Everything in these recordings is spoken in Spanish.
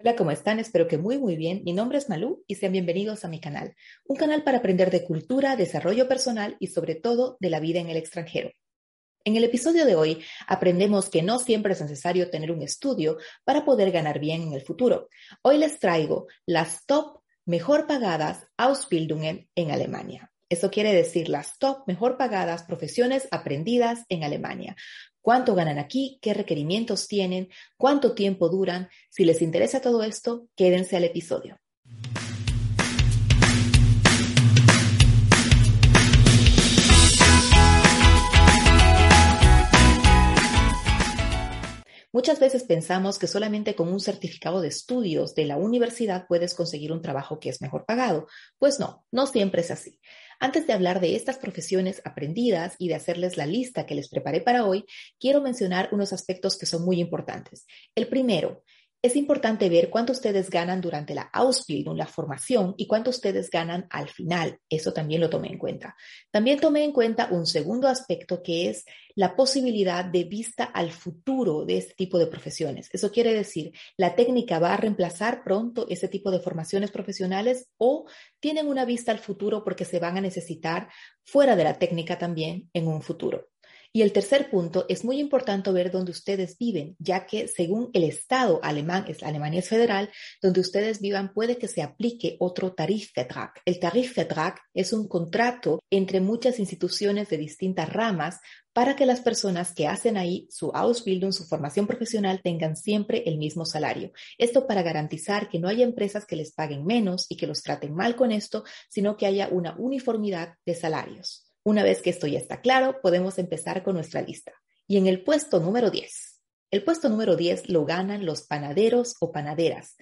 Hola, ¿cómo están? Espero que muy, muy bien. Mi nombre es Malú y sean bienvenidos a mi canal, un canal para aprender de cultura, desarrollo personal y sobre todo de la vida en el extranjero. En el episodio de hoy aprendemos que no siempre es necesario tener un estudio para poder ganar bien en el futuro. Hoy les traigo las top mejor pagadas Ausbildungen en Alemania. Eso quiere decir las top mejor pagadas profesiones aprendidas en Alemania cuánto ganan aquí, qué requerimientos tienen, cuánto tiempo duran. Si les interesa todo esto, quédense al episodio. Muchas veces pensamos que solamente con un certificado de estudios de la universidad puedes conseguir un trabajo que es mejor pagado. Pues no, no siempre es así. Antes de hablar de estas profesiones aprendidas y de hacerles la lista que les preparé para hoy, quiero mencionar unos aspectos que son muy importantes. El primero, es importante ver cuánto ustedes ganan durante la Ausbildung, la formación, y cuánto ustedes ganan al final. Eso también lo tomé en cuenta. También tomé en cuenta un segundo aspecto que es la posibilidad de vista al futuro de este tipo de profesiones. Eso quiere decir, la técnica va a reemplazar pronto ese tipo de formaciones profesionales o tienen una vista al futuro porque se van a necesitar fuera de la técnica también en un futuro. Y el tercer punto, es muy importante ver dónde ustedes viven, ya que según el Estado alemán, es, Alemania es federal, donde ustedes vivan puede que se aplique otro Tarifvertrag. El Tarifvertrag es un contrato entre muchas instituciones de distintas ramas para que las personas que hacen ahí su Ausbildung, su formación profesional, tengan siempre el mismo salario. Esto para garantizar que no haya empresas que les paguen menos y que los traten mal con esto, sino que haya una uniformidad de salarios. Una vez que esto ya está claro, podemos empezar con nuestra lista. Y en el puesto número 10. El puesto número 10 lo ganan los panaderos o panaderas.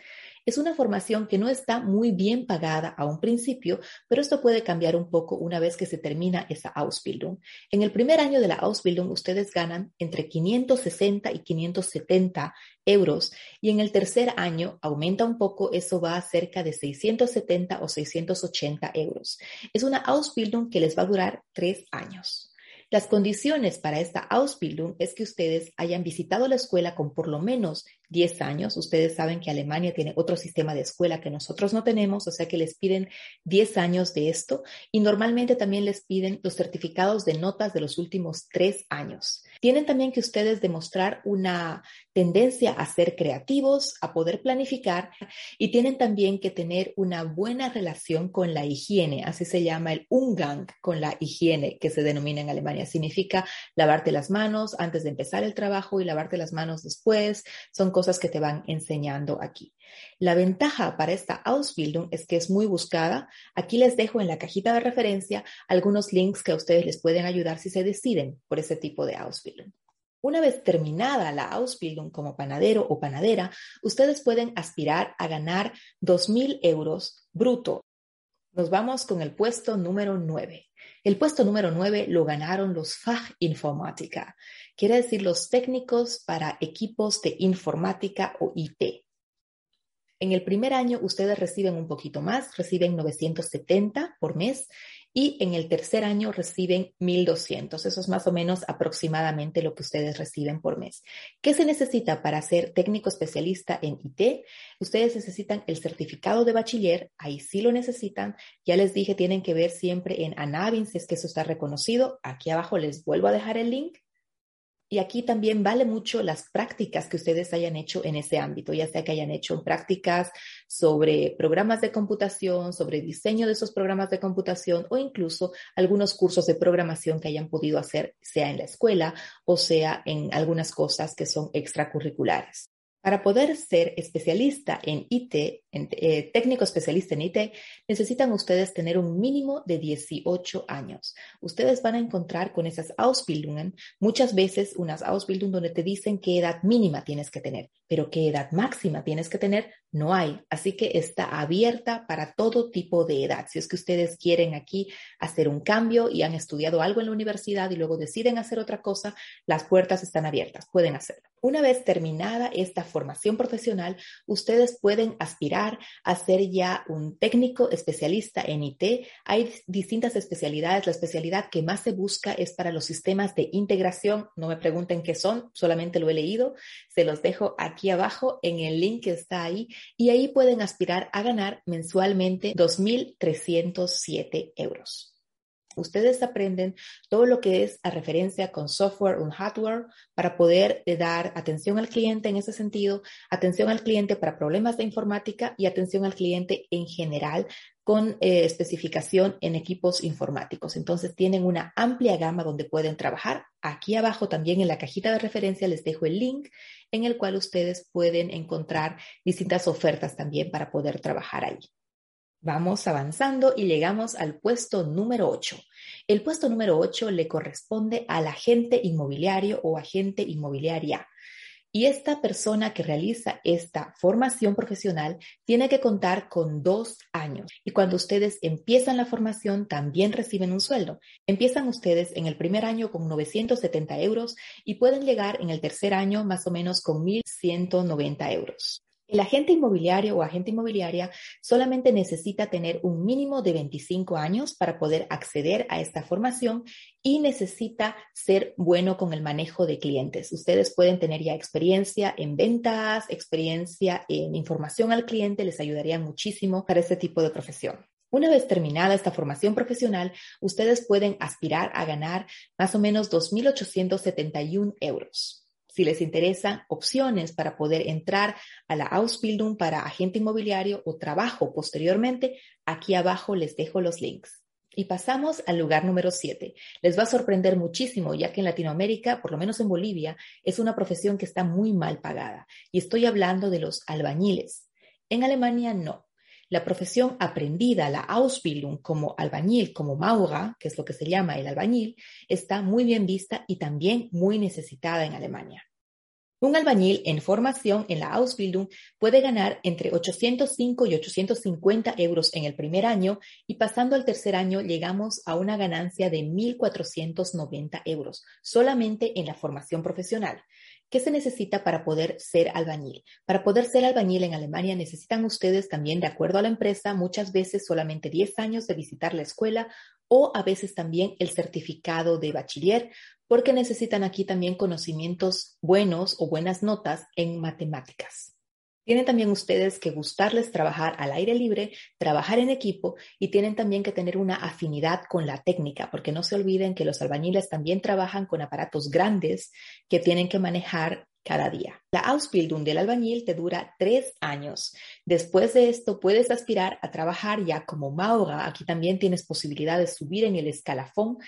Es una formación que no está muy bien pagada a un principio, pero esto puede cambiar un poco una vez que se termina esa Ausbildung. En el primer año de la Ausbildung ustedes ganan entre 560 y 570 euros y en el tercer año aumenta un poco, eso va a cerca de 670 o 680 euros. Es una Ausbildung que les va a durar tres años. Las condiciones para esta Ausbildung es que ustedes hayan visitado la escuela con por lo menos 10 años. Ustedes saben que Alemania tiene otro sistema de escuela que nosotros no tenemos, o sea que les piden 10 años de esto y normalmente también les piden los certificados de notas de los últimos 3 años. Tienen también que ustedes demostrar una tendencia a ser creativos, a poder planificar y tienen también que tener una buena relación con la higiene, así se llama el Umgang con la higiene que se denomina en Alemania. Significa lavarte las manos antes de empezar el trabajo y lavarte las manos después. Son cosas que te van enseñando aquí. La ventaja para esta Ausbildung es que es muy buscada. Aquí les dejo en la cajita de referencia algunos links que a ustedes les pueden ayudar si se deciden por ese tipo de Ausbildung. Una vez terminada la Ausbildung como panadero o panadera, ustedes pueden aspirar a ganar 2.000 euros bruto. Nos vamos con el puesto número 9. El puesto número 9 lo ganaron los Fachinformatica, quiere decir los técnicos para equipos de informática o IT. En el primer año ustedes reciben un poquito más, reciben 970 por mes y en el tercer año reciben 1.200. Eso es más o menos aproximadamente lo que ustedes reciben por mes. ¿Qué se necesita para ser técnico especialista en IT? Ustedes necesitan el certificado de bachiller, ahí sí lo necesitan. Ya les dije, tienen que ver siempre en Anavin si es que eso está reconocido. Aquí abajo les vuelvo a dejar el link y aquí también vale mucho las prácticas que ustedes hayan hecho en ese ámbito, ya sea que hayan hecho prácticas sobre programas de computación, sobre diseño de esos programas de computación o incluso algunos cursos de programación que hayan podido hacer, sea en la escuela o sea en algunas cosas que son extracurriculares. Para poder ser especialista en IT, eh, técnico especialista en IT, necesitan ustedes tener un mínimo de 18 años. Ustedes van a encontrar con esas Ausbildungen muchas veces unas Ausbildungen donde te dicen qué edad mínima tienes que tener, pero qué edad máxima tienes que tener, no hay. Así que está abierta para todo tipo de edad. Si es que ustedes quieren aquí hacer un cambio y han estudiado algo en la universidad y luego deciden hacer otra cosa, las puertas están abiertas, pueden hacerlo. Una vez terminada esta formación profesional, ustedes pueden aspirar a ser ya un técnico especialista en IT. Hay distintas especialidades. La especialidad que más se busca es para los sistemas de integración. No me pregunten qué son, solamente lo he leído. Se los dejo aquí abajo en el link que está ahí y ahí pueden aspirar a ganar mensualmente 2.307 euros. Ustedes aprenden todo lo que es a referencia con software o hardware para poder eh, dar atención al cliente en ese sentido, atención al cliente para problemas de informática y atención al cliente en general con eh, especificación en equipos informáticos. Entonces tienen una amplia gama donde pueden trabajar. Aquí abajo también en la cajita de referencia les dejo el link en el cual ustedes pueden encontrar distintas ofertas también para poder trabajar ahí. Vamos avanzando y llegamos al puesto número 8. El puesto número 8 le corresponde al agente inmobiliario o agente inmobiliaria. Y esta persona que realiza esta formación profesional tiene que contar con dos años. Y cuando ustedes empiezan la formación, también reciben un sueldo. Empiezan ustedes en el primer año con 970 euros y pueden llegar en el tercer año más o menos con 1.190 euros. El agente inmobiliario o agente inmobiliaria solamente necesita tener un mínimo de 25 años para poder acceder a esta formación y necesita ser bueno con el manejo de clientes. Ustedes pueden tener ya experiencia en ventas, experiencia en información al cliente, les ayudaría muchísimo para este tipo de profesión. Una vez terminada esta formación profesional, ustedes pueden aspirar a ganar más o menos 2.871 euros si les interesan opciones para poder entrar a la Ausbildung para agente inmobiliario o trabajo posteriormente, aquí abajo les dejo los links. Y pasamos al lugar número 7. Les va a sorprender muchísimo, ya que en Latinoamérica, por lo menos en Bolivia, es una profesión que está muy mal pagada. Y estoy hablando de los albañiles. En Alemania no. La profesión aprendida, la Ausbildung como albañil, como Mauga, que es lo que se llama el albañil, está muy bien vista y también muy necesitada en Alemania. Un albañil en formación en la Ausbildung puede ganar entre 805 y 850 euros en el primer año y pasando al tercer año llegamos a una ganancia de 1.490 euros solamente en la formación profesional. ¿Qué se necesita para poder ser albañil? Para poder ser albañil en Alemania necesitan ustedes también, de acuerdo a la empresa, muchas veces solamente 10 años de visitar la escuela o a veces también el certificado de bachiller, porque necesitan aquí también conocimientos buenos o buenas notas en matemáticas. Tienen también ustedes que gustarles trabajar al aire libre, trabajar en equipo y tienen también que tener una afinidad con la técnica, porque no se olviden que los albañiles también trabajan con aparatos grandes que tienen que manejar cada día. La Ausbildung del albañil te dura tres años. Después de esto puedes aspirar a trabajar ya como mauga. Aquí también tienes posibilidad de subir en el escalafón,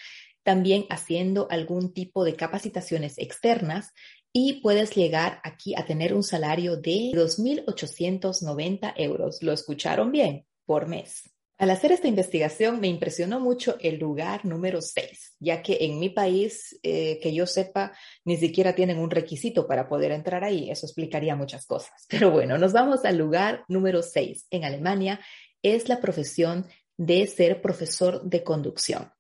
también haciendo algún tipo de capacitaciones externas y puedes llegar aquí a tener un salario de 2.890 euros. ¿Lo escucharon bien? Por mes. Al hacer esta investigación me impresionó mucho el lugar número 6, ya que en mi país, eh, que yo sepa, ni siquiera tienen un requisito para poder entrar ahí. Eso explicaría muchas cosas. Pero bueno, nos vamos al lugar número 6. En Alemania es la profesión de ser profesor de conducción.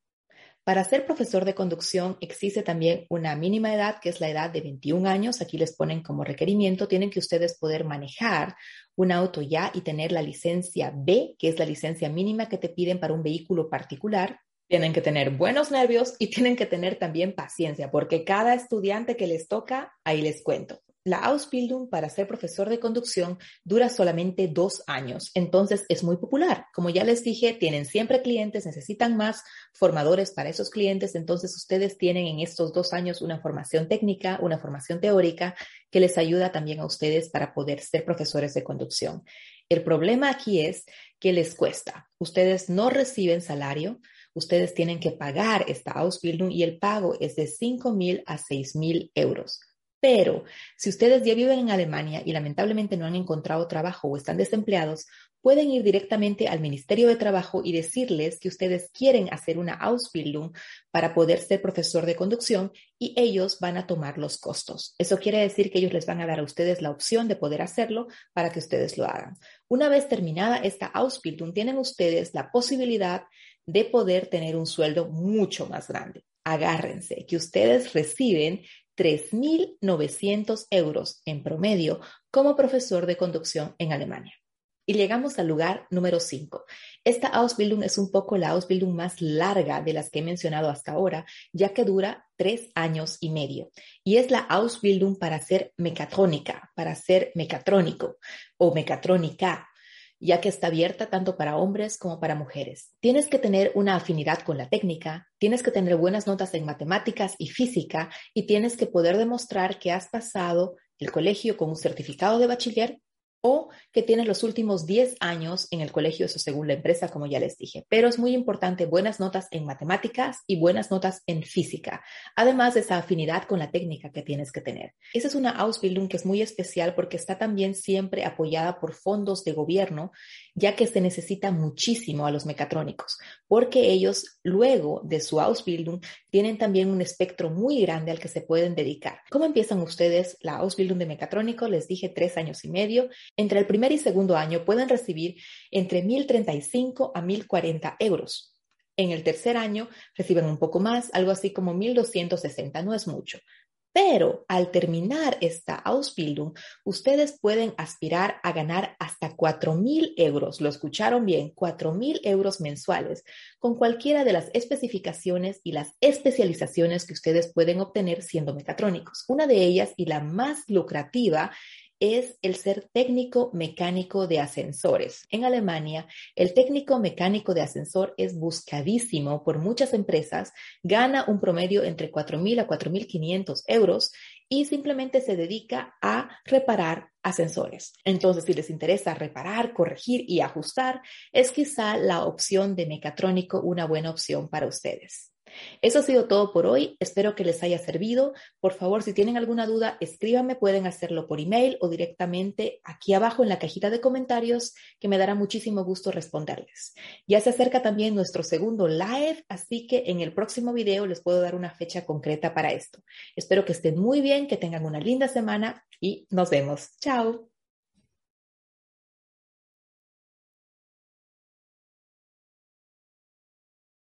Para ser profesor de conducción existe también una mínima edad, que es la edad de 21 años. Aquí les ponen como requerimiento, tienen que ustedes poder manejar un auto ya y tener la licencia B, que es la licencia mínima que te piden para un vehículo particular. Tienen que tener buenos nervios y tienen que tener también paciencia, porque cada estudiante que les toca, ahí les cuento. La Ausbildung para ser profesor de conducción dura solamente dos años, entonces es muy popular. Como ya les dije, tienen siempre clientes, necesitan más formadores para esos clientes, entonces ustedes tienen en estos dos años una formación técnica, una formación teórica que les ayuda también a ustedes para poder ser profesores de conducción. El problema aquí es que les cuesta. Ustedes no reciben salario, ustedes tienen que pagar esta Ausbildung y el pago es de 5 mil a 6 mil euros. Pero si ustedes ya viven en Alemania y lamentablemente no han encontrado trabajo o están desempleados, pueden ir directamente al Ministerio de Trabajo y decirles que ustedes quieren hacer una Ausbildung para poder ser profesor de conducción y ellos van a tomar los costos. Eso quiere decir que ellos les van a dar a ustedes la opción de poder hacerlo para que ustedes lo hagan. Una vez terminada esta Ausbildung, tienen ustedes la posibilidad de poder tener un sueldo mucho más grande. Agárrense, que ustedes reciben 3.900 euros en promedio como profesor de conducción en Alemania. Y llegamos al lugar número 5. Esta Ausbildung es un poco la Ausbildung más larga de las que he mencionado hasta ahora, ya que dura tres años y medio. Y es la Ausbildung para ser mecatrónica, para ser mecatrónico o mecatrónica, ya que está abierta tanto para hombres como para mujeres. Tienes que tener una afinidad con la técnica, tienes que tener buenas notas en matemáticas y física y tienes que poder demostrar que has pasado el colegio con un certificado de bachiller o que tienes los últimos 10 años en el colegio, eso según la empresa, como ya les dije. Pero es muy importante buenas notas en matemáticas y buenas notas en física, además de esa afinidad con la técnica que tienes que tener. Esa es una Ausbildung que es muy especial porque está también siempre apoyada por fondos de gobierno, ya que se necesita muchísimo a los mecatrónicos, porque ellos luego de su Ausbildung tienen también un espectro muy grande al que se pueden dedicar. ¿Cómo empiezan ustedes la Ausbildung de mecatrónico? Les dije tres años y medio entre el primer y segundo año pueden recibir entre 1.035 a 1.040 euros. En el tercer año reciben un poco más, algo así como 1.260, no es mucho. Pero al terminar esta Ausbildung, ustedes pueden aspirar a ganar hasta 4.000 euros, lo escucharon bien, 4.000 euros mensuales, con cualquiera de las especificaciones y las especializaciones que ustedes pueden obtener siendo mecatrónicos. Una de ellas y la más lucrativa es el ser técnico mecánico de ascensores. En Alemania, el técnico mecánico de ascensor es buscadísimo por muchas empresas, gana un promedio entre 4.000 a 4.500 euros y simplemente se dedica a reparar ascensores. Entonces, si les interesa reparar, corregir y ajustar, es quizá la opción de mecatrónico una buena opción para ustedes. Eso ha sido todo por hoy. Espero que les haya servido. Por favor, si tienen alguna duda, escríbanme. Pueden hacerlo por email o directamente aquí abajo en la cajita de comentarios, que me dará muchísimo gusto responderles. Ya se acerca también nuestro segundo live, así que en el próximo video les puedo dar una fecha concreta para esto. Espero que estén muy bien, que tengan una linda semana y nos vemos. Chao.